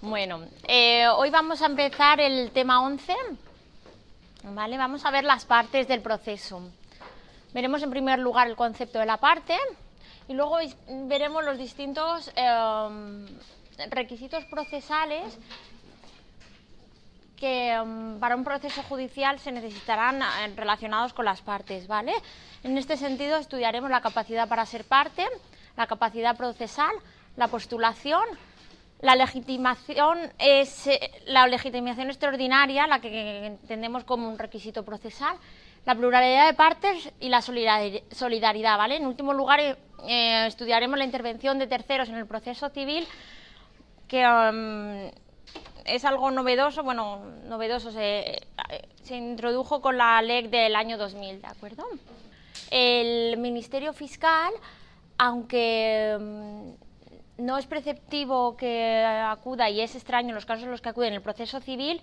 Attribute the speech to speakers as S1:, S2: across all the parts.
S1: Bueno, eh, hoy vamos a empezar el tema 11. ¿vale? Vamos a ver las partes del proceso. Veremos en primer lugar el concepto de la parte y luego veremos los distintos em, requisitos procesales que em, para un proceso judicial se necesitarán eh, relacionados con las partes, ¿vale? En este sentido estudiaremos la capacidad para ser parte, la capacidad procesal, la postulación, la legitimación es eh, la legitimación extraordinaria, la que entendemos como un requisito procesal, la pluralidad de partes y la solidaridad, ¿vale? En último lugar, eh, estudiaremos la intervención de terceros en el proceso civil, que um, es algo novedoso, bueno, novedoso, se, se, introdujo con la ley del año 2000, ¿de acuerdo? El Ministerio Fiscal, aunque um, no es preceptivo que acuda y es extraño en los casos en los que acude en el proceso civil,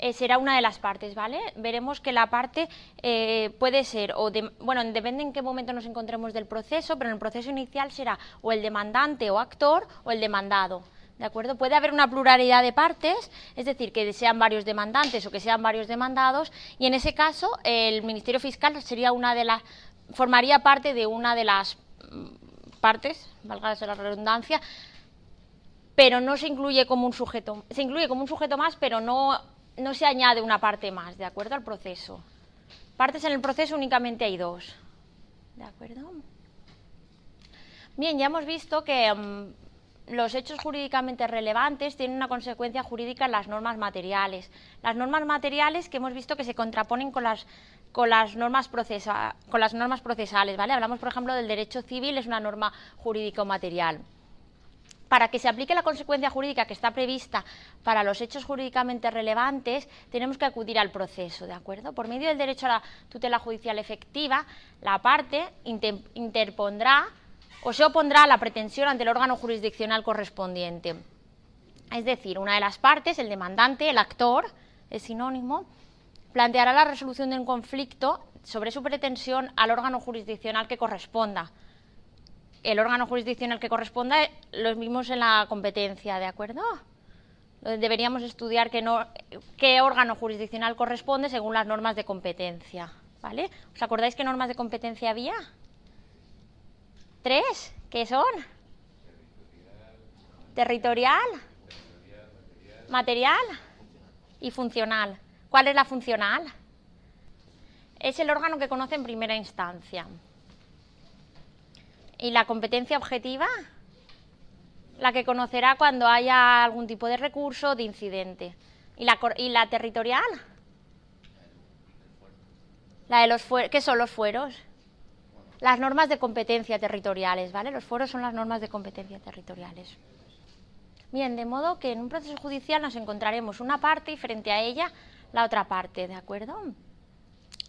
S1: eh, será una de las partes, ¿vale? Veremos que la parte eh, puede ser, o bueno, depende en qué momento nos encontremos del proceso, pero en el proceso inicial será o el demandante o actor o el demandado. ¿De acuerdo? Puede haber una pluralidad de partes, es decir, que sean varios demandantes o que sean varios demandados, y en ese caso el Ministerio Fiscal sería una de las, formaría parte de una de las partes, valga la redundancia, pero no se incluye como un sujeto, se incluye como un sujeto más, pero no, no se añade una parte más, ¿de acuerdo al proceso? Partes en el proceso únicamente hay dos, ¿de acuerdo? Bien, ya hemos visto que mm, los hechos jurídicamente relevantes tienen una consecuencia jurídica en las normas materiales. Las normas materiales que hemos visto que se contraponen con las con las normas con las normas procesales, ¿vale? Hablamos, por ejemplo, del derecho civil, es una norma jurídico material. Para que se aplique la consecuencia jurídica que está prevista para los hechos jurídicamente relevantes, tenemos que acudir al proceso, ¿de acuerdo? Por medio del derecho a la tutela judicial efectiva, la parte interpondrá o se opondrá a la pretensión ante el órgano jurisdiccional correspondiente. Es decir, una de las partes, el demandante, el actor, es sinónimo, planteará la resolución de un conflicto sobre su pretensión al órgano jurisdiccional que corresponda. El órgano jurisdiccional que corresponda lo mismos en la competencia, ¿de acuerdo? Deberíamos estudiar qué, qué órgano jurisdiccional corresponde según las normas de competencia. ¿Vale? ¿Os acordáis qué normas de competencia había? ¿Tres? ¿Qué son? Territorial, material y funcional. ¿Cuál es la funcional? Es el órgano que conoce en primera instancia. ¿Y la competencia objetiva? La que conocerá cuando haya algún tipo de recurso o de incidente. ¿Y la, y la territorial? La de los ¿Qué son los fueros? Las normas de competencia territoriales, ¿vale? Los fueros son las normas de competencia territoriales. Bien, de modo que en un proceso judicial nos encontraremos una parte y frente a ella la otra parte, ¿de acuerdo?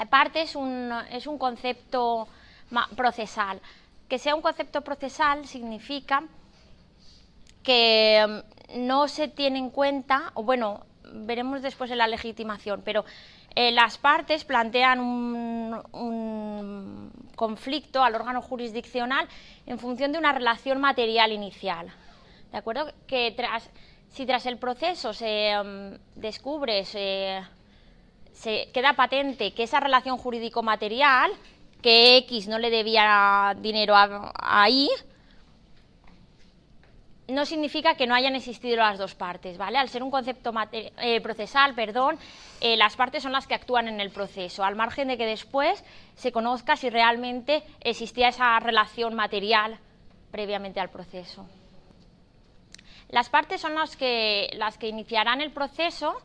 S1: Parte es un, es un concepto procesal. Que sea un concepto procesal significa que mm, no se tiene en cuenta, o bueno, veremos después en la legitimación, pero eh, las partes plantean un, un, conflicto al órgano jurisdiccional en función de una relación material inicial. ¿De acuerdo? Que tras si tras el proceso se mm, descubre, se, queda patente que esa relación jurídico-material, que X no le debía dinero ahí, no significa que no hayan existido las dos partes, ¿vale? Al ser un concepto eh, procesal, perdón, eh, las partes son las que actúan en el proceso, al margen de que después se conozca si realmente existía esa relación material previamente al proceso. Las partes son las que, las que iniciarán el proceso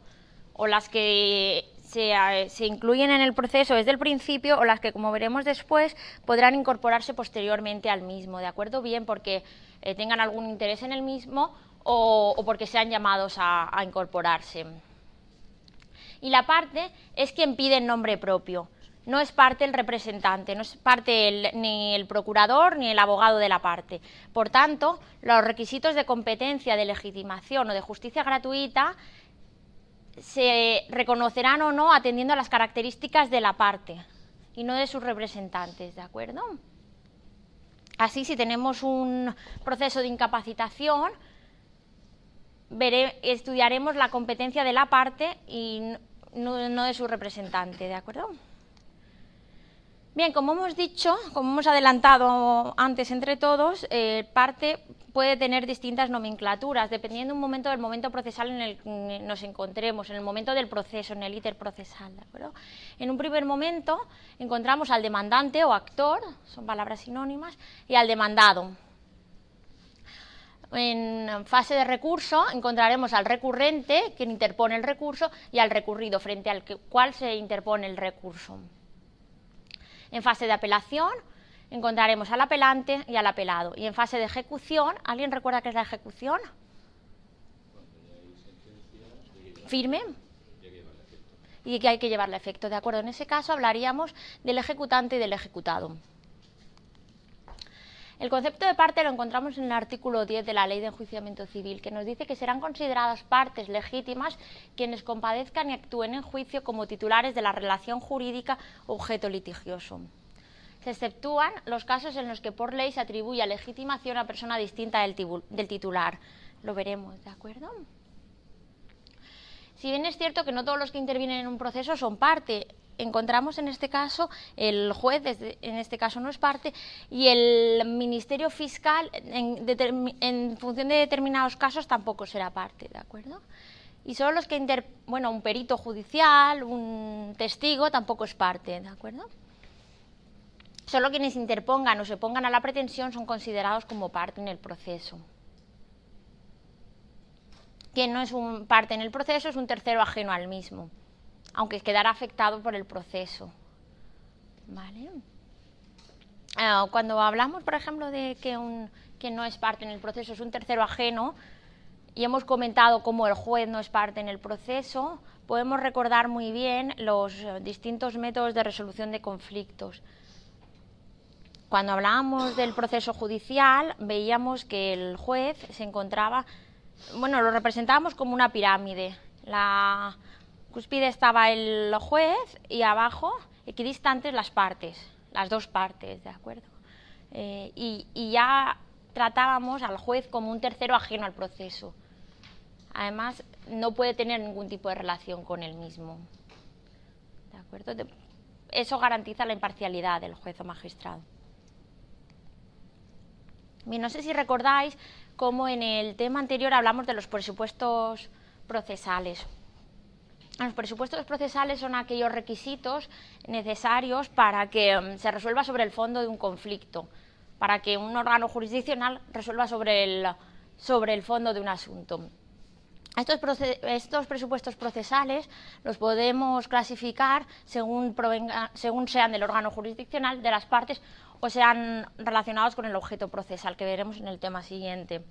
S1: o las que se, incluyen en el proceso desde el principio o las que, como veremos después, podrán incorporarse posteriormente al mismo, ¿de acuerdo? Bien porque eh, tengan algún interés en el mismo o, porque sean llamados a, a incorporarse. Y la parte es quien pide el nombre propio no es parte el representante, no es parte ni el procurador ni el abogado de la parte. Por tanto, los requisitos de competencia, de legitimación o de justicia gratuita se reconocerán o no atendiendo a las características de la parte y no de sus representantes, ¿de acuerdo? Así, si tenemos un proceso de incapacitación, estudiaremos la competencia de la parte y no, de su representante, ¿de acuerdo? Bien, como hemos dicho, como hemos adelantado antes entre todos, eh, parte puede tener distintas nomenclaturas, dependiendo un momento del momento procesal en el que nos encontremos, en el momento del proceso, en el íter procesal. ¿de acuerdo? En un primer momento encontramos al demandante o actor, son palabras sinónimas, y al demandado. En fase de recurso encontraremos al recurrente, quien interpone el recurso, y al recurrido, frente al cual se interpone el recurso. En fase de apelación encontraremos al apelante y al apelado. Y en fase de ejecución, ¿alguien recuerda qué es la ejecución? Firme. Y que hay que llevarle efecto, ¿de acuerdo? En ese caso hablaríamos del ejecutante y del ejecutado. El concepto de parte lo encontramos en el artículo 10 de la Ley de Enjuiciamiento Civil, que nos dice que serán consideradas partes legítimas quienes compadezcan y actúen en juicio como titulares de la relación jurídica objeto litigioso. Se exceptúan los casos en los que por ley se atribuye legitimación a persona distinta del, del titular. Lo veremos, ¿de acuerdo? Si bien es cierto que no todos los que intervienen en un proceso son parte, encontramos en este caso el juez, en este caso no es parte, y el Ministerio Fiscal en, en, función de determinados casos tampoco será parte, ¿de acuerdo? Y solo los que, inter, bueno, un perito judicial, un testigo tampoco es parte, ¿de acuerdo? Solo quienes interpongan o se pongan a la pretensión son considerados como parte en el proceso. Quien no es un parte en el proceso es un tercero ajeno al mismo, aunque quedará afectado por el proceso. ¿Vale? Ah, cuando hablamos, por ejemplo, de que un, quien no es parte en el proceso es un tercero ajeno, y hemos comentado cómo el juez no es parte en el proceso, podemos recordar muy bien los distintos métodos de resolución de conflictos. Cuando hablábamos del proceso judicial, veíamos que el juez se encontraba, bueno, lo representábamos como una pirámide. La cúspide estaba el juez y abajo, equidistantes, las partes, las dos partes, ¿de acuerdo? Eh, y, ya tratábamos al juez como un tercero ajeno al proceso. Además, no puede tener ningún tipo de relación con él mismo. ¿De acuerdo? Eso garantiza la imparcialidad del juez o magistrado no sé si recordáis cómo en el tema anterior hablamos de los presupuestos procesales. Los presupuestos procesales son aquellos requisitos necesarios para que mm, se resuelva sobre el fondo de un conflicto, para que un órgano jurisdiccional resuelva sobre el, sobre el fondo de un asunto. Estos, estos, presupuestos procesales los podemos clasificar según, según sean del órgano jurisdiccional, de las partes o sean relacionados con el objeto procesal, que veremos en el tema siguiente.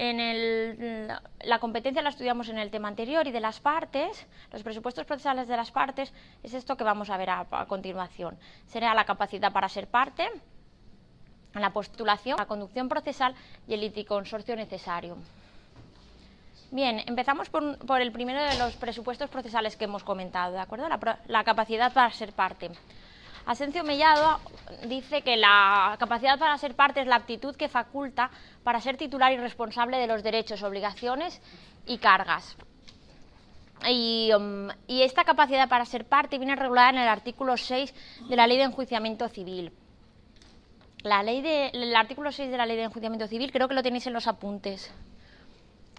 S1: En la competencia la estudiamos en el tema anterior y de las partes, los presupuestos procesales de las partes, es esto que vamos a ver a, continuación. Será la capacidad para ser parte, la postulación, la conducción procesal y el liticonsorcio necesario. Bien, empezamos por, por, el primero de los presupuestos procesales que hemos comentado, ¿de acuerdo? La, la capacidad para ser parte. Asencio Mellado dice que la capacidad para ser parte es la aptitud que faculta para ser titular y responsable de los derechos, obligaciones y cargas. Y, um, esta capacidad para ser parte viene regulada en el artículo 6 de la Ley de Enjuiciamiento Civil. La ley el artículo 6 de la Ley de Enjuiciamiento Civil creo que lo tenéis en los apuntes.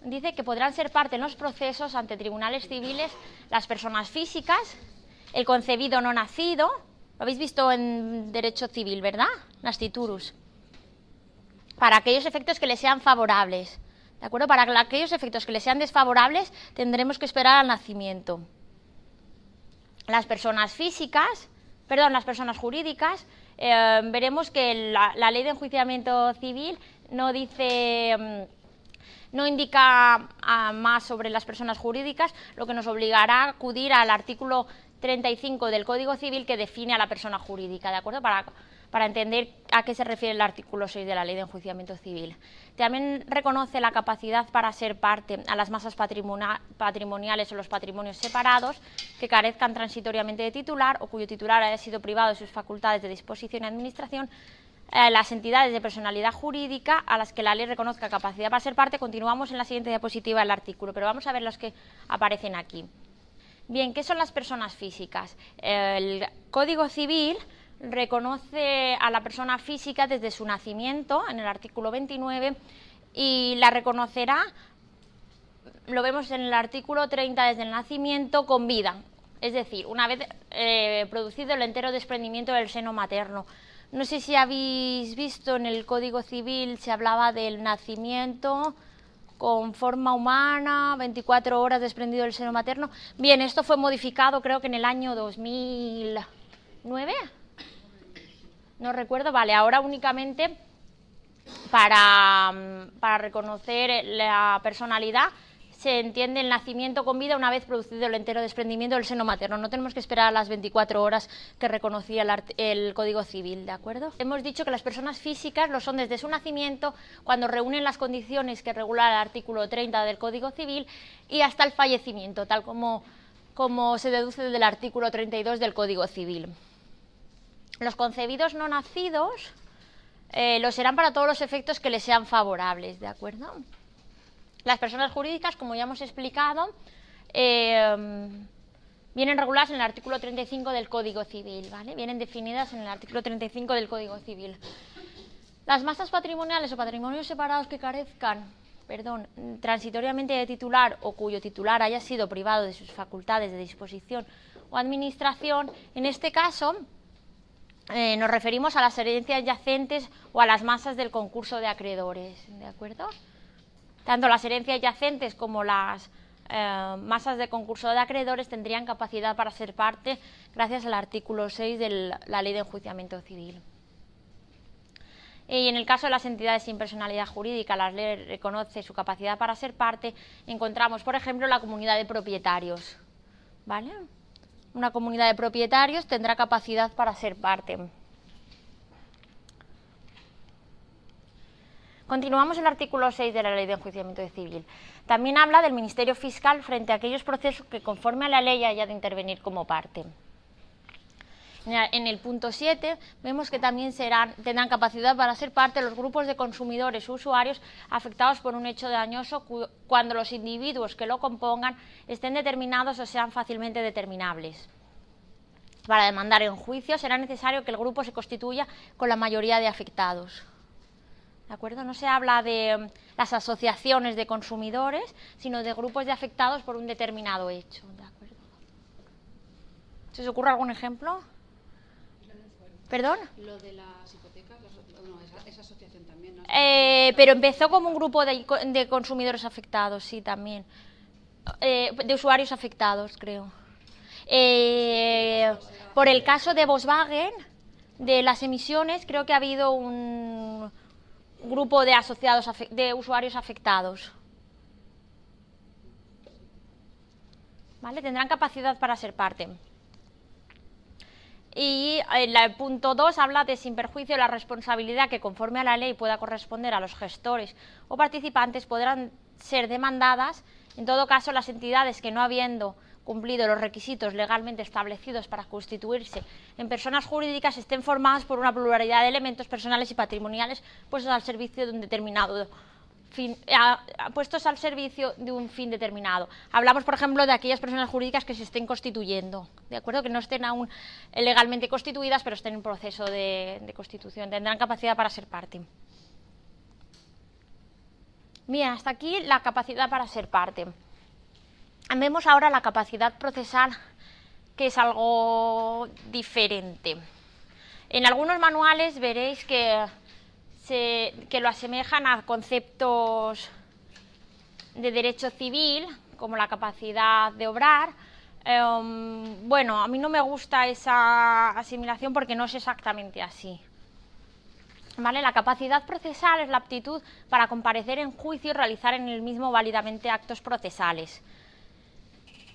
S1: Dice que podrán ser parte en los procesos ante tribunales civiles las personas físicas, el concebido no nacido, lo habéis visto en derecho civil, ¿verdad? Nastiturus. Para aquellos efectos que le sean favorables. ¿De acuerdo? Para aquellos efectos que le sean desfavorables, tendremos que esperar al nacimiento. Las personas físicas, perdón, las personas jurídicas, eh, veremos que la, ley de enjuiciamiento civil no dice. Mm, no indica ah, más sobre las personas jurídicas, lo que nos obligará a acudir al artículo 35 del Código Civil que define a la persona jurídica, ¿de acuerdo? Para, para entender a qué se refiere el artículo 6 de la Ley de Enjuiciamiento Civil. También reconoce la capacidad para ser parte a las masas patrimoniales o los patrimonios separados que carezcan transitoriamente de titular o cuyo titular haya sido privado de sus facultades de disposición y administración eh, las entidades de personalidad jurídica a las que la ley reconozca capacidad para ser parte. Continuamos en la siguiente diapositiva del artículo, pero vamos a ver los que aparecen aquí. Bien, ¿qué son las personas físicas? El Código Civil reconoce a la persona física desde su nacimiento, en el artículo 29, y la reconocerá, lo vemos en el artículo 30, desde el nacimiento con vida, es decir, una vez eh, producido el entero desprendimiento del seno materno. No sé si habéis visto en el Código Civil se hablaba del nacimiento con forma humana, 24 horas desprendido del seno materno. Bien, esto fue modificado creo que en el año 2009. No recuerdo, vale, ahora únicamente para, para reconocer la personalidad se entiende el nacimiento con vida una vez producido el entero desprendimiento del seno materno. No tenemos que esperar a las 24 horas que reconocía el, Código Civil, ¿de acuerdo? Hemos dicho que las personas físicas lo son desde su nacimiento, cuando reúnen las condiciones que regula el artículo 30 del Código Civil, y hasta el fallecimiento, tal como, como se deduce del artículo 32 del Código Civil. Los concebidos no nacidos eh, lo serán para todos los efectos que les sean favorables, ¿de acuerdo? Las personas jurídicas, como ya hemos explicado, eh, vienen reguladas en el artículo 35 del Código Civil, ¿vale? Vienen definidas en el artículo 35 del Código Civil. Las masas patrimoniales o patrimonios separados que carezcan, perdón, transitoriamente de titular o cuyo titular haya sido privado de sus facultades de disposición o administración, en este caso eh, nos referimos a las herencias yacentes o a las masas del concurso de acreedores, ¿de acuerdo? Tanto las herencias yacentes como las eh, masas de concurso de acreedores tendrían capacidad para ser parte gracias al artículo 6 de la Ley de Enjuiciamiento Civil. Y en el caso de las entidades sin personalidad jurídica, la ley reconoce su capacidad para ser parte. Encontramos, por ejemplo, la comunidad de propietarios. ¿Vale? Una comunidad de propietarios tendrá capacidad para ser parte. Continuamos el artículo 6 de la Ley de Enjuiciamiento Civil. También habla del Ministerio Fiscal frente a aquellos procesos que conforme a la ley haya de intervenir como parte. En el punto 7 vemos que también serán, tendrán capacidad para ser parte los grupos de consumidores o usuarios afectados por un hecho dañoso cuando los individuos que lo compongan estén determinados o sean fácilmente determinables. Para demandar en juicio será necesario que el grupo se constituya con la mayoría de afectados. ¿De acuerdo? No se habla de mm, las asociaciones de consumidores, sino de grupos de afectados por un determinado hecho. ¿De acuerdo? ¿Se os ocurre algún ejemplo? ¿Perdón?
S2: Lo de las hipotecas, esa, asociación también. ¿no?
S1: Eh, pero empezó como un grupo de, consumidores afectados, sí, también. Eh, de usuarios afectados, creo. Eh, por el caso de Volkswagen, de las emisiones, creo que ha habido un, grupo de asociados de usuarios afectados. ¿Vale? Tendrán capacidad para ser parte. Y el punto 2 habla de sin perjuicio la responsabilidad que conforme a la ley pueda corresponder a los gestores o participantes podrán ser demandadas, en todo caso las entidades que no habiendo cumplido los requisitos legalmente establecidos para constituirse en personas jurídicas estén formadas por una pluralidad de elementos personales y patrimoniales puestos al servicio de un determinado fin, puestos al servicio de un fin determinado. Hablamos, por ejemplo, de aquellas personas jurídicas que se estén constituyendo, ¿de acuerdo? Que no estén aún legalmente constituidas, pero estén en proceso de constitución. Tendrán capacidad para ser parte. Bien, hasta aquí la capacidad para ser parte. Vemos ahora la capacidad procesal, que es algo diferente. En algunos manuales veréis que, lo asemejan a conceptos de derecho civil, como la capacidad de obrar. Em, bueno, a mí no me gusta esa asimilación porque no es exactamente así. ¿Vale? La capacidad procesal es la aptitud para comparecer en juicio y realizar en el mismo válidamente actos procesales.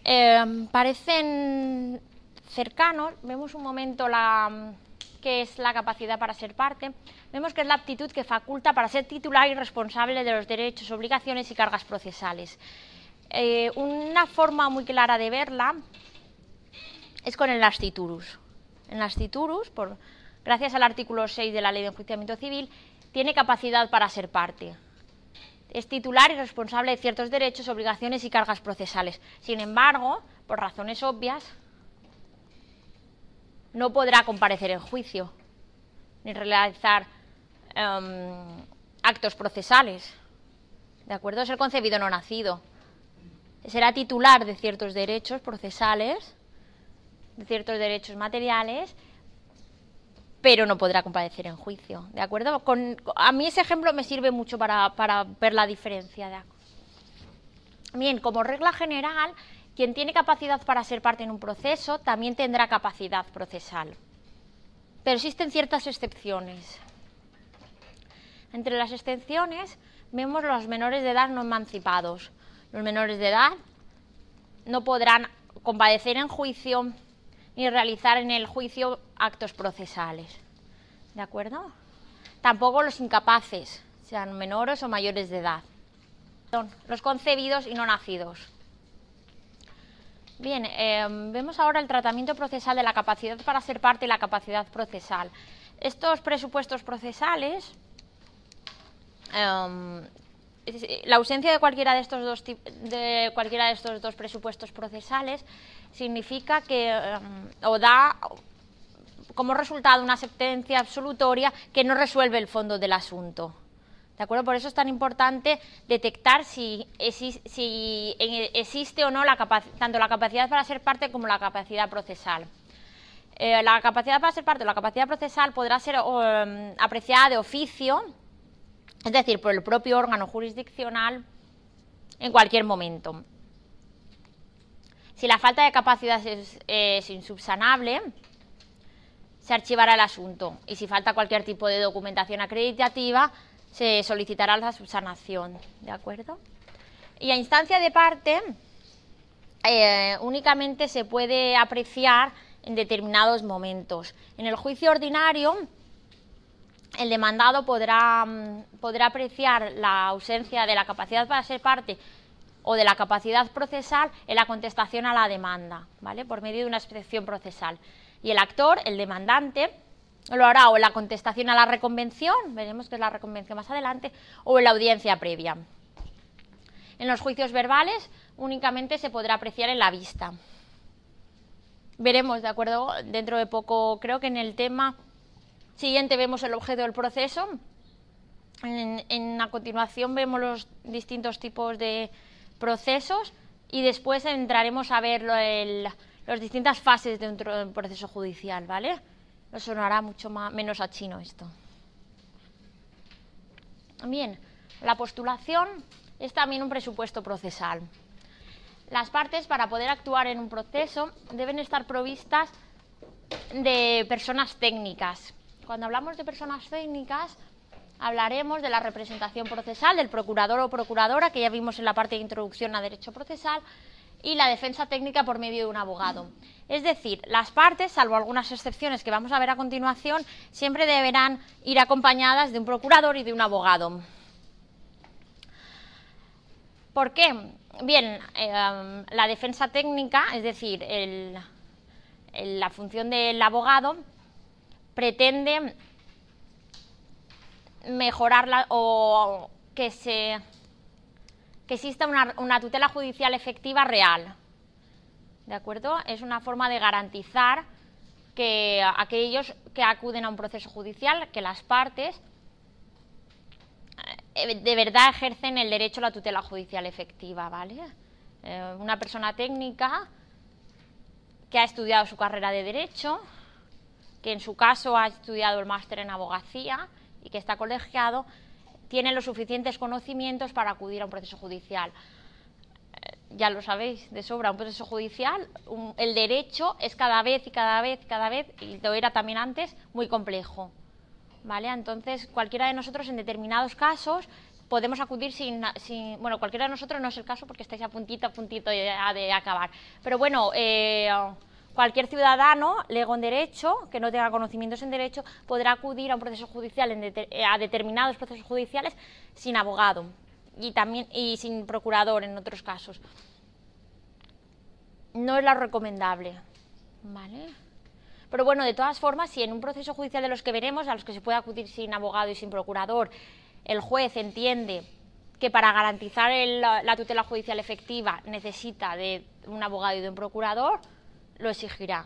S1: Em, parecen cercanos, vemos un momento la, que es la capacidad para ser parte, vemos que es la aptitud que faculta para ser titular y responsable de los derechos, obligaciones y cargas procesales. Eh, una forma muy clara de verla es con el lastiturus. En lastiturus, por gracias al artículo 6 de la Ley de Enjuiciamiento Civil, tiene capacidad para ser parte. Es titular y responsable de ciertos derechos, obligaciones y cargas procesales. Sin embargo, por razones obvias, no podrá comparecer en juicio ni realizar em, actos procesales. ¿De acuerdo? Es el concebido no nacido. Será titular de ciertos derechos procesales, de ciertos derechos materiales, pero no podrá comparecer en juicio. ¿De acuerdo? Con, a mí ese ejemplo me sirve mucho para, ver la diferencia. Bien, como regla general, quien tiene capacidad para ser parte en un proceso también tendrá capacidad procesal. Pero existen ciertas excepciones. Entre las excepciones vemos los menores de edad no emancipados. Los menores de edad no podrán compadecer en juicio ni realizar en el juicio actos procesales. ¿De acuerdo? Tampoco los incapaces, sean menores o mayores de edad. Son los concebidos y no nacidos. Bien, em, vemos ahora el tratamiento procesal de la capacidad para ser parte y la capacidad procesal. Estos presupuestos procesales, em, la ausencia de cualquiera de estos dos de cualquiera de estos dos presupuestos procesales significa que em, o da como resultado una sentencia absolutoria que no resuelve el fondo del asunto. ¿De acuerdo? Por eso es tan importante detectar si, existe o no la tanto la capacidad para ser parte como la capacidad procesal. Eh, la capacidad para ser parte o la capacidad procesal podrá ser em, apreciada de oficio, es decir, por el propio órgano jurisdiccional, en cualquier momento. Si la falta de capacidad es, insubsanable, se archivará el asunto y si falta cualquier tipo de documentación acreditativa, se solicitará la subsanación, ¿de acuerdo? Y a instancia de parte, eh, únicamente se puede apreciar en determinados momentos. En el juicio ordinario, el demandado podrá, mm, podrá apreciar la ausencia de la capacidad para ser parte o de la capacidad procesal en la contestación a la demanda, ¿vale? Por medio de una excepción procesal. Y el actor, el demandante, lo hará o en la contestación a la reconvención, veremos que es la reconvención más adelante, o en la audiencia previa. En los juicios verbales únicamente se podrá apreciar en la vista. Veremos, de acuerdo, dentro de poco, creo que en el tema siguiente vemos el objeto del proceso. En, a continuación vemos los distintos tipos de procesos y después entraremos a ver las distintas fases de un proceso judicial, ¿vale? no sonará mucho menos a chino esto. Bien, la postulación es también un presupuesto procesal. Las partes, para poder actuar en un proceso, deben estar provistas de personas técnicas. Cuando hablamos de personas técnicas, hablaremos de la representación procesal, del procurador o procuradora, que ya vimos en la parte de introducción a derecho procesal, y la defensa técnica por medio de un abogado. Es decir, las partes, salvo algunas excepciones que vamos a ver a continuación, siempre deberán ir acompañadas de un procurador y de un abogado. ¿Por qué? Bien, em, la defensa técnica, es decir, la función del abogado, pretende mejorarla o que se que exista una, tutela judicial efectiva real. ¿De acuerdo? Es una forma de garantizar que aquellos que acuden a un proceso judicial, que las partes eh, de verdad ejercen el derecho a la tutela judicial efectiva, ¿vale? Eh, una persona técnica que ha estudiado su carrera de derecho, que en su caso ha estudiado el máster en abogacía y que está colegiado, tiene los suficientes conocimientos para acudir a un proceso judicial. Eh, ya lo sabéis de sobra, un proceso judicial, el derecho es cada vez y cada vez y cada vez, y lo era también antes, muy complejo. ¿Vale? Entonces, cualquiera de nosotros en determinados casos podemos acudir sin, bueno, cualquiera de nosotros no es el caso porque estáis a puntito, a puntito de, de acabar. Pero bueno, eh, Cualquier ciudadano, lego en derecho, que no tenga conocimientos en derecho, podrá acudir a un proceso judicial, eh, a determinados procesos judiciales, sin abogado y, también, y sin procurador en otros casos. No es lo recomendable. ¿Vale? Pero bueno, de todas formas, si en un proceso judicial de los que veremos, a los que se puede acudir sin abogado y sin procurador, el juez entiende que para garantizar la tutela judicial efectiva necesita de un abogado y de un procurador, lo exigirá.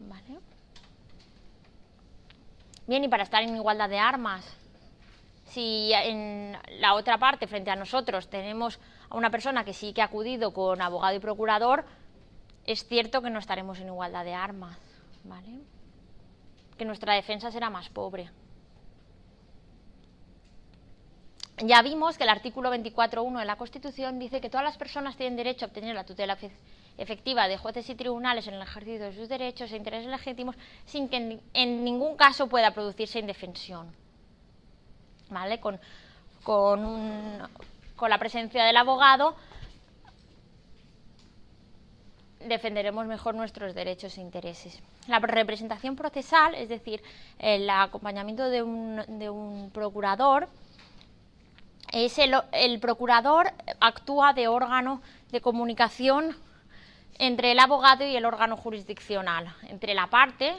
S1: ¿Vale? Bien, y para estar en igualdad de armas, si en la otra parte, frente a nosotros, tenemos a una persona que sí que ha acudido con abogado y procurador, es cierto que no estaremos en igualdad de armas, ¿vale? Que nuestra defensa será más pobre. Ya vimos que el artículo 24.1 de la Constitución dice que todas las personas tienen derecho a obtener la tutela efectiva de jueces y tribunales en el ejercicio de sus derechos e intereses legítimos sin que en, ningún caso pueda producirse indefensión. ¿Vale? Con, con, con la presencia del abogado defenderemos mejor nuestros derechos e intereses. La representación procesal, es decir, el acompañamiento de un, de un procurador, es el, el, procurador actúa de órgano de comunicación entre el abogado y el órgano jurisdiccional, entre la parte,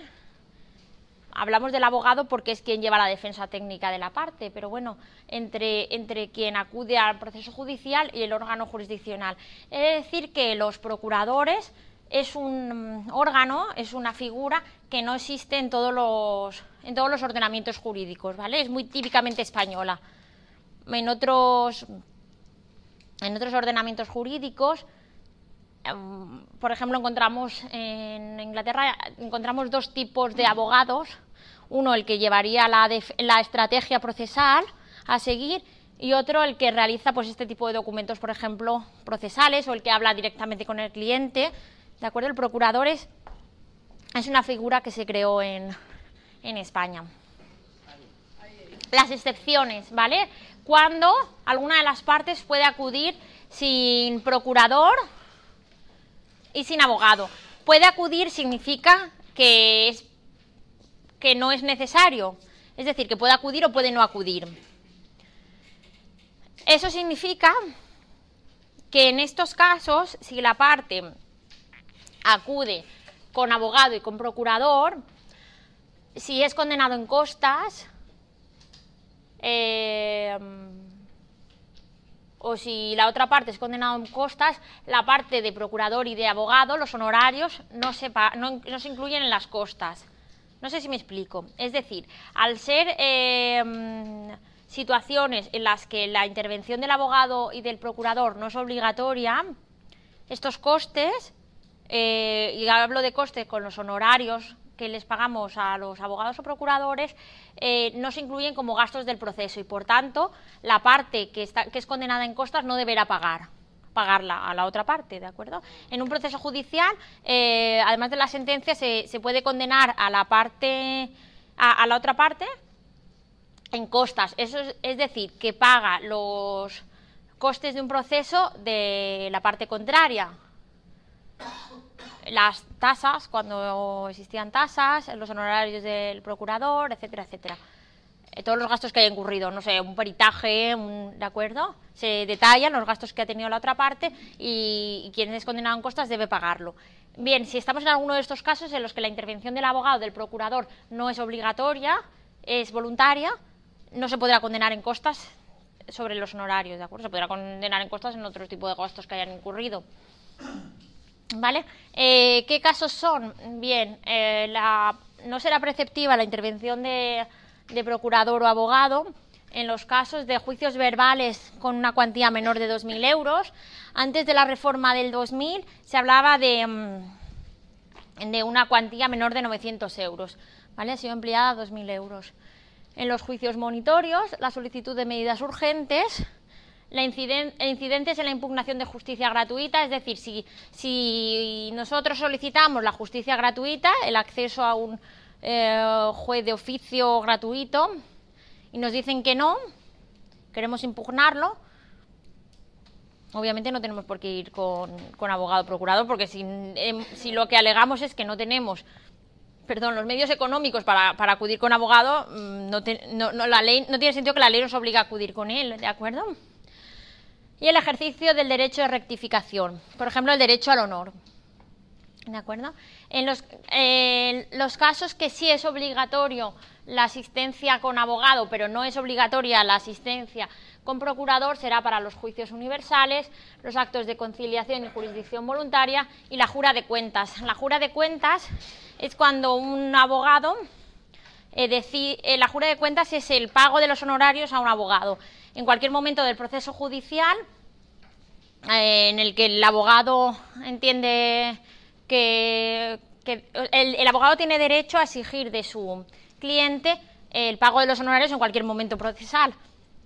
S1: hablamos del abogado porque es quien lleva la defensa técnica de la parte, pero bueno, entre, entre quien acude al proceso judicial y el órgano jurisdiccional. Es decir, que los procuradores es un órgano, es una figura que no existe en todos los, en todos los ordenamientos jurídicos, ¿vale? Es muy típicamente española. En otros, en otros ordenamientos jurídicos por ejemplo, encontramos en Inglaterra encontramos dos tipos de abogados. Uno, el que llevaría la, la, estrategia procesal a seguir, y otro, el que realiza pues, este tipo de documentos, por ejemplo, procesales, o el que habla directamente con el cliente. ¿De acuerdo? El procurador es, es una figura que se creó en, en España. Las excepciones, ¿vale? Cuando alguna de las partes puede acudir sin procurador y sin abogado. Puede acudir significa que, es, que no es necesario, es decir, que puede acudir o puede no acudir. Eso significa que en estos casos, si la parte acude con abogado y con procurador, si es condenado en costas, eh, o si la otra parte es condenada en costas, la parte de procurador y de abogado, los honorarios, no se, no, se incluyen en las costas. No sé si me explico. Es decir, al ser em, situaciones en las que la intervención del abogado y del procurador no es obligatoria, estos costes, eh, y hablo de costes con los honorarios que les pagamos a los abogados o procuradores eh, no se incluyen como gastos del proceso y por tanto la parte que, está, que es condenada en costas no deberá pagar pagarla a la otra parte, ¿de acuerdo? En un proceso judicial, eh, además de la sentencia, se, puede condenar a la parte, a, la otra parte en costas. Eso es decir, que paga los costes de un proceso de la parte contraria las tasas, cuando existían tasas, los honorarios del procurador, etcétera, etcétera. Eh, todos los gastos que haya incurrido, no sé, un peritaje, ¿de acuerdo? Se detallan los gastos que ha tenido la otra parte y, quien es condenado en costas debe pagarlo. Bien, si estamos en alguno de estos casos en los que la intervención del abogado, del procurador, no es obligatoria, es voluntaria, no se podrá condenar en costas sobre los honorarios, ¿de acuerdo? Se podrá condenar en costas en otro tipo de gastos que hayan incurrido. ¿Vale? Eh, ¿Qué casos son? Bien, eh, la, no será preceptiva la intervención de, procurador o abogado en los casos de juicios verbales con una cuantía menor de 2.000 euros. Antes de la reforma del 2000 se hablaba de, mm, de una cuantía menor de 900 euros. ¿vale? Ha sido empleada a 2.000 euros. En los juicios monitorios, la solicitud de medidas urgentes la incidentes en la impugnación de justicia gratuita, es decir, si, si nosotros solicitamos la justicia gratuita, el acceso a un eh, juez de oficio gratuito, y nos dicen que no, queremos impugnarlo, obviamente no tenemos por qué ir con, con abogado procurador, porque si, em, lo que alegamos es que no tenemos perdón, los medios económicos para, acudir con abogado, mm, no, no, no, la ley, no tiene sentido que la ley nos obligue a acudir con él, ¿de acuerdo? Y el ejercicio del derecho de rectificación, por ejemplo, el derecho al honor. ¿De acuerdo? En los, casos que sí es obligatorio la asistencia con abogado, pero no es obligatoria la asistencia con procurador, será para los juicios universales, los actos de conciliación y jurisdicción voluntaria y la jura de cuentas. La jura de cuentas es cuando un abogado eh, eh, la jura de cuentas es el pago de los honorarios a un abogado. En cualquier momento del proceso judicial, en el que el abogado entiende que, el, abogado tiene derecho a exigir de su cliente el pago de los honorarios en cualquier momento procesal.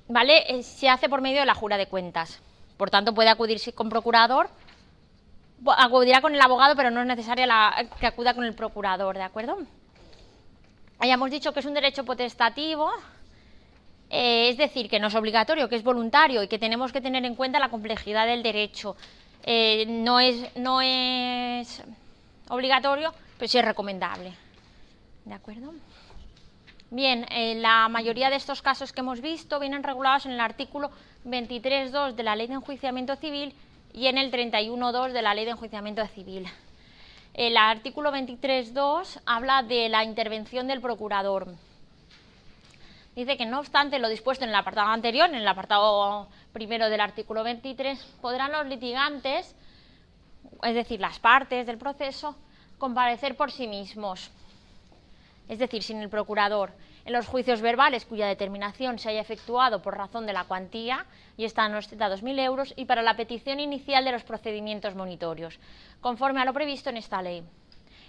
S1: ¿Vale? Se hace por medio de la jura de cuentas. Por tanto, puede acudir con procurador, acudirá con el abogado, pero no es necesario que acuda con el procurador, ¿de acuerdo? hayamos dicho que es un derecho potestativo, eh, es decir, que no es obligatorio, que es voluntario y que tenemos que tener en cuenta la complejidad del derecho. Eh, no, es, no es obligatorio, pero sí es recomendable. ¿De acuerdo? Bien, eh, la mayoría de estos casos que hemos visto vienen regulados en el artículo 23.2 de la Ley de Enjuiciamiento Civil y en el 31.2 de la Ley de Enjuiciamiento Civil. El artículo 23.2 habla de la intervención del procurador. Dice que no obstante lo dispuesto en el apartado anterior, en el apartado primero del artículo 23, podrán los litigantes, es decir, las partes del proceso, comparecer por sí mismos, es decir, sin el procurador, en los juicios verbales cuya determinación se haya efectuado por razón de la cuantía y está no exceda 2.000 euros y para la petición inicial de los procedimientos monitorios, conforme a lo previsto en esta ley.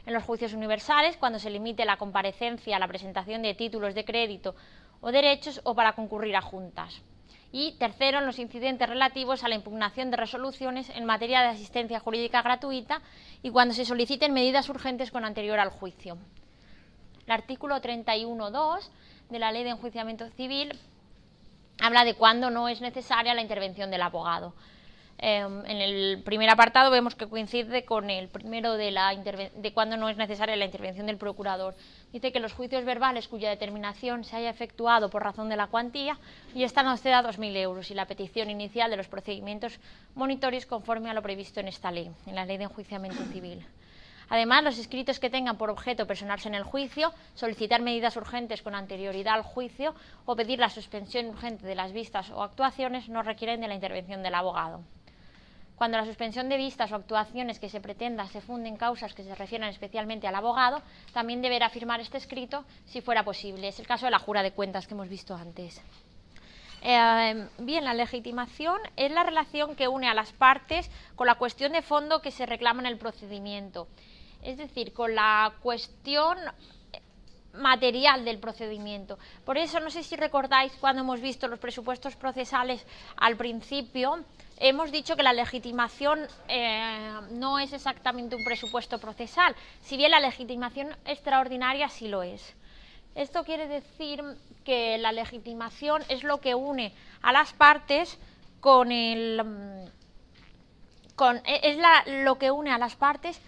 S1: En los juicios universales, cuando se limite la comparecencia a la presentación de títulos de crédito o derechos o para concurrir a juntas. Y tercero, los incidentes relativos a la impugnación de resoluciones en materia de asistencia jurídica gratuita y cuando se soliciten medidas urgentes con anterior al juicio. El artículo 31.2 de la Ley de Enjuiciamiento Civil habla de cuándo no es necesaria la intervención del abogado. Em, en el primer apartado vemos que coincide con el primero de, la de no es necesaria la intervención del procurador. Dice que los juicios verbales cuya determinación se haya efectuado por razón de la cuantía y esta no exceda 2.000 euros y la petición inicial de los procedimientos monitorios conforme a lo previsto en esta ley, en la Ley de Enjuiciamiento Civil. Además, los escritos que tengan por objeto personarse en el juicio, solicitar medidas urgentes con anterioridad al juicio o pedir la suspensión urgente de las vistas o actuaciones no requieren de la intervención del abogado. Cuando la suspensión de vistas o actuaciones que se pretenda se funden causas que se refieran especialmente al abogado, también deberá firmar este escrito si fuera posible. Es el caso de la jura de cuentas que hemos visto antes. Eh, bien, la legitimación es la relación que une a las partes con la cuestión de fondo que se reclama en el procedimiento es decir, con la cuestión material del procedimiento. Por eso, no sé si recordáis cuando hemos visto los presupuestos procesales al principio, hemos dicho que la legitimación eh, no es exactamente un presupuesto procesal, si bien la legitimación extraordinaria sí lo es. Esto quiere decir que la legitimación es lo que une a las partes con el... Con, es lo que une a las partes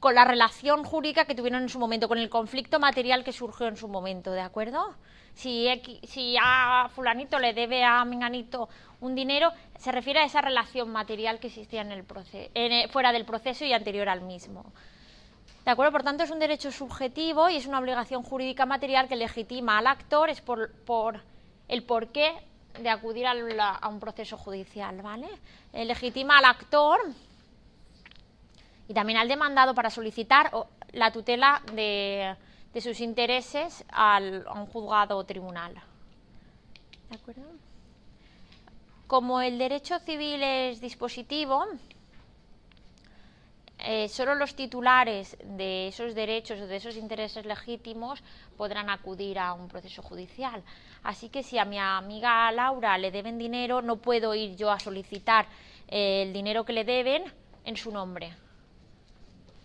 S1: con la relación jurídica que tuvieron en su momento, con el conflicto material que surgió en su momento, ¿de acuerdo? Si, si a fulanito le debe a menganito un dinero, se refiere a esa relación material que existía en el en fuera del proceso y anterior al mismo. ¿De acuerdo? Por tanto, es un derecho subjetivo y es una obligación jurídica material que legitima al actor es por, por el porqué de acudir a, a un proceso judicial, ¿vale? Eh, legitima al actor y también al demandado para solicitar la tutela de, sus intereses al, a un juzgado o tribunal. ¿De acuerdo? Como el derecho civil es dispositivo, eh, solo los titulares de esos derechos o de esos intereses legítimos podrán acudir a un proceso judicial. Así que si a mi amiga Laura le deben dinero, no puedo ir yo a solicitar el dinero que le deben en su nombre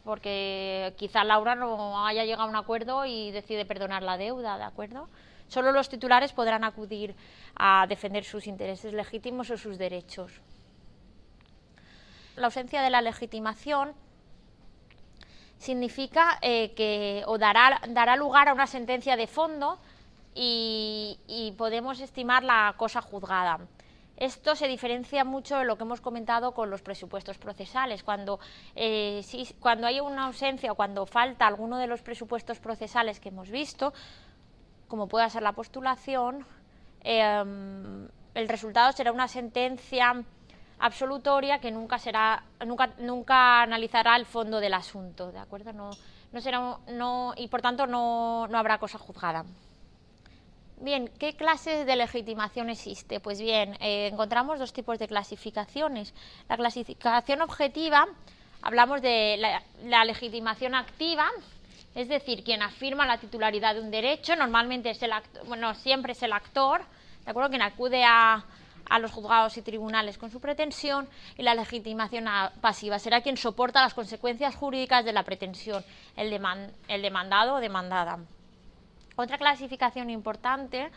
S1: porque quizá Laura no haya llegado a un acuerdo y decide perdonar la deuda, ¿de acuerdo? Solo los titulares podrán acudir a defender sus intereses legítimos o sus derechos. La ausencia de la legitimación significa eh, que o dará, dará lugar a una sentencia de fondo y, podemos estimar la cosa juzgada. Esto se diferencia mucho de lo que hemos comentado con los presupuestos procesales. Cuando, eh, cuando hay una ausencia o cuando falta alguno de los presupuestos procesales que hemos visto, como pueda ser la postulación, em, el resultado será una sentencia absolutoria que nunca será nunca nunca analizará el fondo del asunto de acuerdo no, no será no y por tanto no, no habrá cosa juzgada Bien, ¿qué clases de legitimación existe? Pues bien, eh, encontramos dos tipos de clasificaciones. La clasificación objetiva, hablamos de la, legitimación activa, es decir, quien afirma la titularidad de un derecho, normalmente es el actor, bueno, siempre es el actor, ¿de acuerdo? Quien acude a, los juzgados y tribunales con su pretensión, y la legitimación pasiva será quien soporta las consecuencias jurídicas de la pretensión, el demandado o demandada. Otra clasificación importante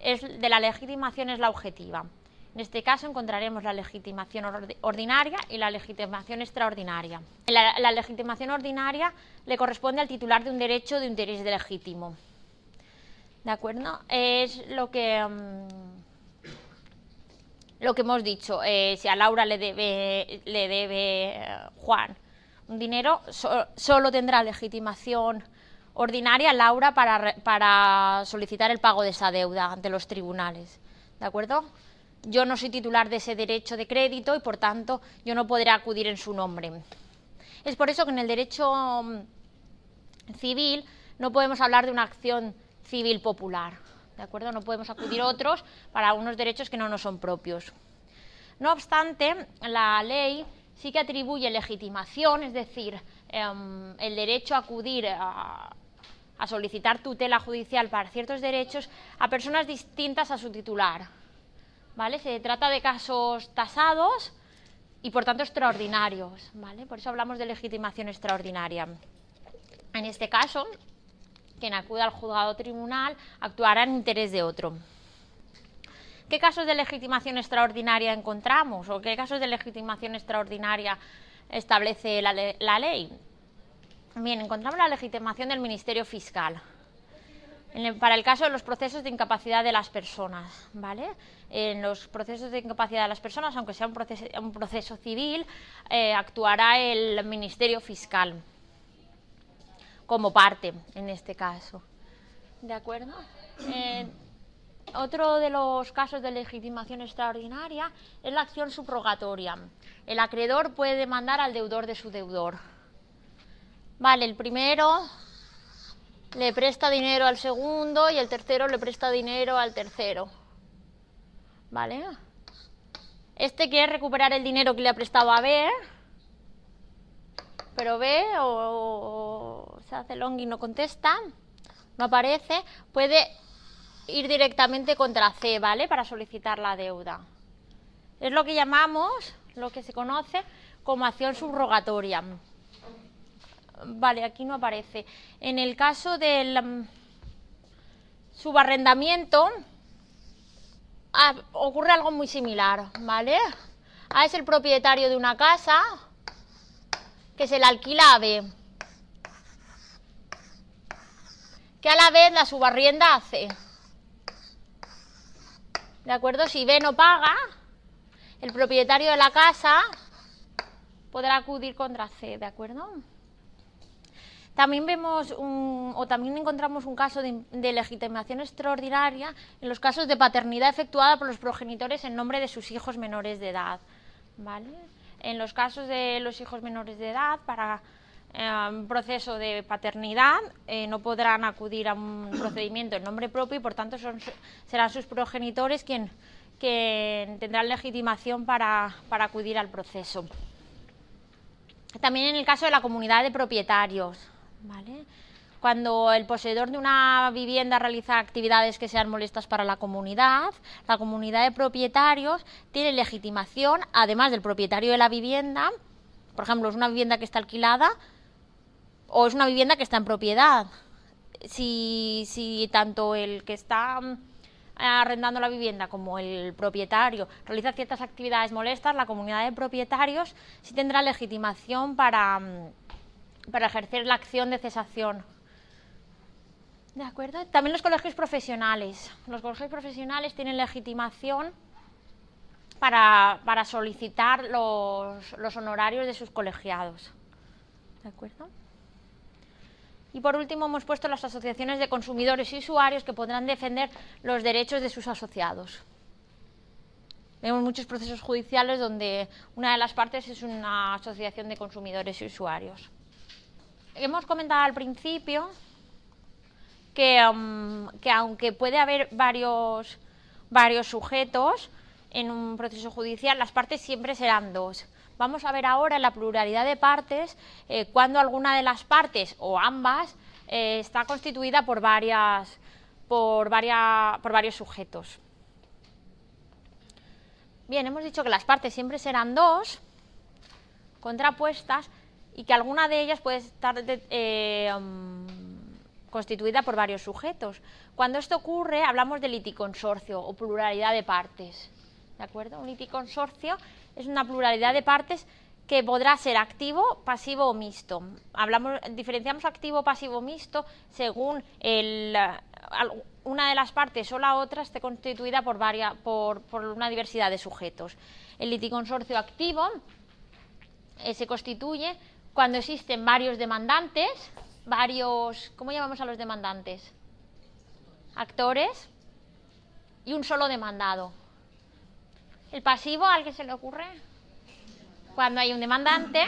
S1: es de la legitimación es la objetiva. En este caso encontraremos la legitimación ordinaria y la legitimación extraordinaria. La, legitimación ordinaria le corresponde al titular de un derecho de interés legítimo. ¿De acuerdo? Es lo que, mm, lo que hemos dicho. Eh, si a Laura le debe, le debe eh, Juan un dinero, solo tendrá legitimación ordinaria Laura para, para solicitar el pago de esa deuda ante los tribunales. ¿De acuerdo? Yo no soy titular de ese derecho de crédito y por tanto yo no podré acudir en su nombre. Es por eso que en el derecho mm, civil no podemos hablar de una acción civil popular. ¿De acuerdo? No podemos acudir otros para unos derechos que no nos son propios. No obstante, la ley sí que atribuye legitimación, es decir, em, el derecho a acudir a, a solicitar tutela judicial para ciertos derechos a personas distintas a su titular. ¿Vale? Se trata de casos tasados y por tanto extraordinarios. ¿vale? Por eso hablamos de legitimación extraordinaria. En este caso, quien acude al juzgado tribunal actuará en interés de otro. ¿Qué casos de legitimación extraordinaria encontramos o qué casos de legitimación extraordinaria establece la ley? Bien, encontramos la legitimación del Ministerio Fiscal. Para el caso de los procesos de incapacidad de las personas, ¿vale? En los procesos de incapacidad de las personas, aunque sea un proceso, civil, eh, actuará el Ministerio Fiscal como parte en este caso. ¿De acuerdo? Eh, otro de los casos de legitimación extraordinaria es la acción subrogatoria. El acreedor puede demandar al deudor de su deudor. Vale, el primero le presta dinero al segundo y el tercero le presta dinero al tercero. ¿Vale? Este quiere recuperar el dinero que le ha prestado a B, pero B o, se hace long y no contesta, no aparece, puede ir directamente contra C, ¿vale? Para solicitar la deuda. Es lo que llamamos, lo que se conoce como acción subrogatoria. Vale, aquí no aparece. En el caso del mm, subarrendamiento, ah, ocurre algo muy similar, ¿vale? A es el propietario de una casa que se la alquila a B. Que a la vez la subarrienda hace. ¿De acuerdo? Si B no paga, el propietario de la casa podrá acudir contra C, ¿de acuerdo? También vemos o también encontramos un caso de, legitimación extraordinaria en los casos de paternidad efectuada por los progenitores en nombre de sus hijos menores de edad. En los casos de los hijos menores de edad, para eh, un proceso de paternidad, eh, no podrán acudir a un procedimiento en nombre propio y por tanto serán sus progenitores quien, tendrán legitimación para acudir al proceso. También en el caso de la comunidad de propietarios. ¿Vale? Cuando el poseedor de una vivienda realiza actividades que sean molestas para la comunidad, la comunidad de propietarios tiene legitimación, además del propietario de la vivienda, por ejemplo, es una vivienda que está alquilada o es una vivienda que está en propiedad. Si, si tanto el que está mm, arrendando la vivienda como el propietario realiza ciertas actividades molestas, la comunidad de propietarios sí tendrá legitimación para mm, para ejercer la acción de cesación. ¿De acuerdo? También los colegios profesionales. Los colegios profesionales tienen legitimación para, para solicitar los, los honorarios de sus colegiados. ¿De acuerdo? Y por último hemos puesto las asociaciones de consumidores y usuarios que podrán defender los derechos de sus asociados. Vemos muchos procesos judiciales donde una de las partes es una asociación de consumidores y usuarios. Hemos comentado al principio que, que aunque puede haber varios, sujetos en un proceso judicial, las partes siempre serán dos. Vamos a ver ahora en la pluralidad de partes eh, cuando alguna de las partes o ambas eh, está constituida por, varias, por varios sujetos. Bien, hemos dicho que las partes siempre serán dos, contrapuestas, y que alguna de ellas puede estar eh, um, constituida por varios sujetos. Cuando esto ocurre, hablamos de liticonsorcio o pluralidad de partes. ¿De acuerdo? Un liticonsorcio es una pluralidad de partes que podrá ser activo, pasivo o mixto. Hablamos, diferenciamos activo, pasivo, mixto según una de las partes o la otra esté constituida por, varias, por, por una diversidad de sujetos. El liticonsorcio activo eh, se constituye cuando existen varios demandantes, varios, ¿cómo llamamos a los demandantes? Actores y un solo demandado. El pasivo, ¿a alguien se le ocurre? Cuando hay un demandante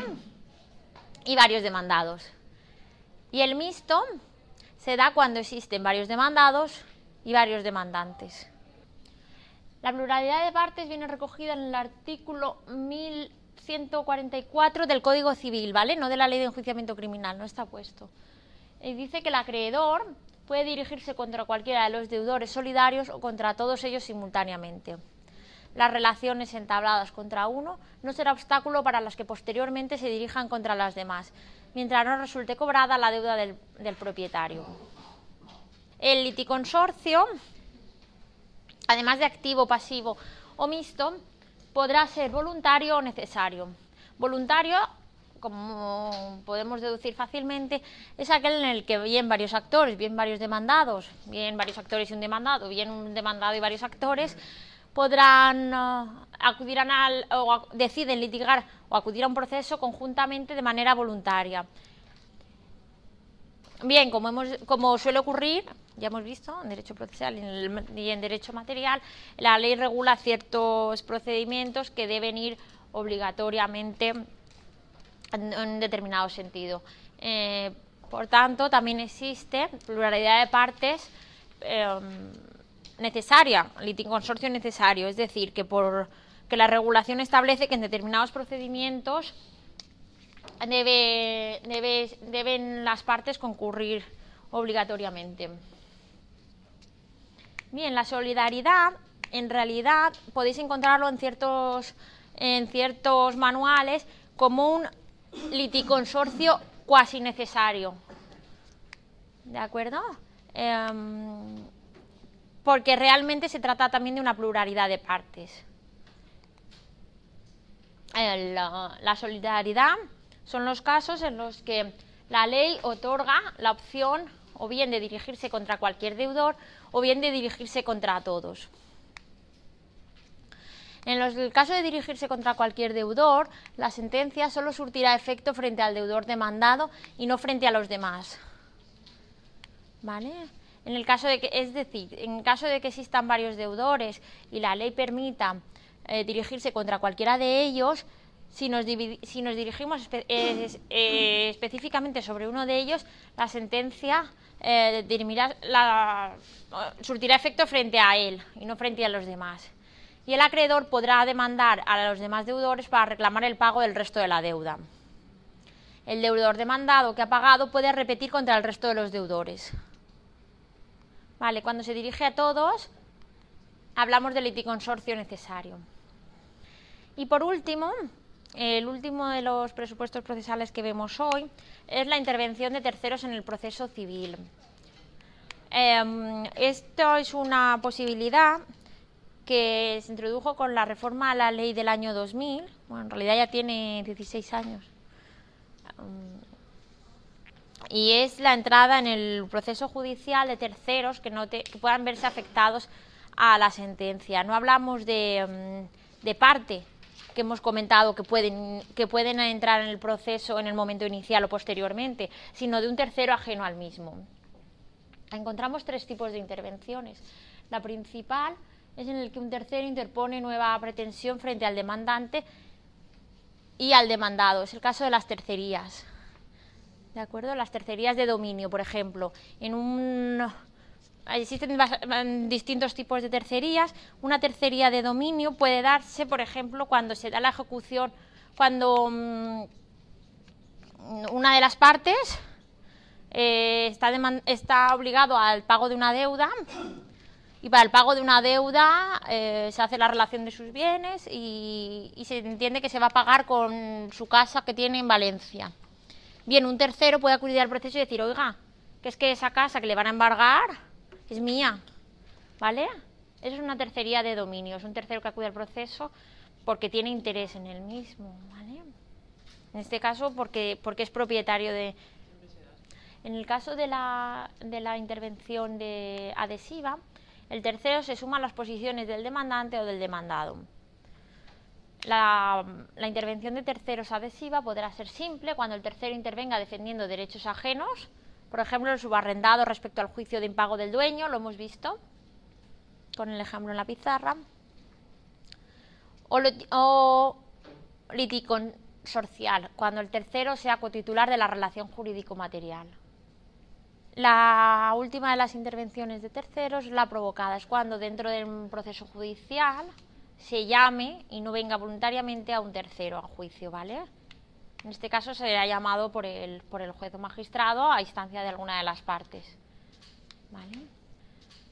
S1: y varios demandados. Y el mixto se da cuando existen varios demandados y varios demandantes. La pluralidad de partes viene recogida en el artículo 1144 del Código Civil, ¿vale? No de la Ley de Enjuiciamiento Criminal, no está puesto. Y dice que el acreedor puede dirigirse contra cualquiera de los deudores solidarios o contra todos ellos simultáneamente las relaciones entabladas contra uno no será obstáculo para las que posteriormente se dirijan contra las demás, mientras no resulte cobrada la deuda del, propietario. El liticonsorcio, además de activo, pasivo o mixto, podrá ser voluntario o necesario. Voluntario, como podemos deducir fácilmente, es aquel en el que bien varios actores, bien varios demandados, bien varios actores y un demandado, bien un demandado y varios actores, podrán uh, acudir al, o deciden litigar o acudir a un proceso conjuntamente de manera voluntaria. Bien, como, hemos, como suele ocurrir, ya hemos visto en derecho procesal y en, derecho material, la ley regula ciertos procedimientos que deben ir obligatoriamente en, determinado sentido. Eh, por tanto, también existe pluralidad de partes. Em, necesaria, consorcio necesario, es decir, que por que la regulación establece que en determinados procedimientos debe, deben las partes concurrir obligatoriamente. Bien, la solidaridad, en realidad podéis encontrarlo en ciertos, en ciertos manuales como un liticonsorcio cuasi necesario. ¿De acuerdo? Em, porque realmente se trata también de una pluralidad de partes. la, solidaridad son los casos en los que la ley otorga la opción o bien de dirigirse contra cualquier deudor o bien de dirigirse contra todos. En el caso de dirigirse contra cualquier deudor, la sentencia solo surtirá efecto frente al deudor demandado y no frente a los demás. ¿Vale? En el caso de que, es decir, en caso de que existan varios deudores y la ley permita eh, dirigirse contra cualquiera de ellos, si nos, si nos dirigimos eh, específicamente sobre uno de ellos, la sentencia eh, la, surtirá efecto frente a él y no frente a los demás. Y el acreedor podrá demandar a los demás deudores para reclamar el pago del resto de la deuda. El deudor demandado que ha pagado puede repetir contra el resto de los deudores. Vale, cuando se dirige a todos, hablamos del liticonsorcio necesario. Y por último, el último de los presupuestos procesales que vemos hoy es la intervención de terceros en el proceso civil. Em, esto es una posibilidad que se introdujo con la reforma a la ley del año 2000. Bueno, en realidad ya tiene 16 años. Em, y es la entrada en el proceso judicial de terceros que, no puedan verse afectados a la sentencia. No hablamos de, de parte que hemos comentado que pueden, que pueden entrar en el proceso en el momento inicial o posteriormente, sino de un tercero ajeno al mismo. Encontramos tres tipos de intervenciones. La principal es en el que un tercero interpone nueva pretensión frente al demandante y al demandado. Es el caso de las tercerías. ¿De acuerdo? Las tercerías de dominio, por ejemplo. En un existen distintos tipos de tercerías. Una tercería de dominio puede darse, por ejemplo, cuando se da la ejecución, cuando mm, una de las partes eh, está, está, obligado al pago de una deuda y para el pago de una deuda eh, se hace la relación de sus bienes y, y, se entiende que se va a pagar con su casa que tiene en Valencia. Bien, un tercero puede acudir al proceso y decir, oiga, que es que esa casa que le van a embargar es mía, ¿vale? Es una tercería de dominio, es un tercero que acude al proceso porque tiene interés en el mismo, ¿vale? En este caso porque, porque es propietario de, en el caso de la, de la intervención de adhesiva, el tercero se suma a las posiciones del demandante o del demandado. La, la, intervención de terceros adhesiva podrá ser simple cuando el tercero intervenga defendiendo derechos ajenos, por ejemplo, el subarrendado respecto al juicio de impago del dueño, lo hemos visto con el ejemplo en la pizarra, o, o liticonsorcial, cuando el tercero sea cotitular de la relación jurídico-material. La última de las intervenciones de terceros, la provocada, es cuando dentro de un proceso judicial se llame y no venga voluntariamente a un tercero a juicio, ¿vale? En este caso será llamado por el, por el juez o magistrado a instancia de alguna de las partes. ¿vale?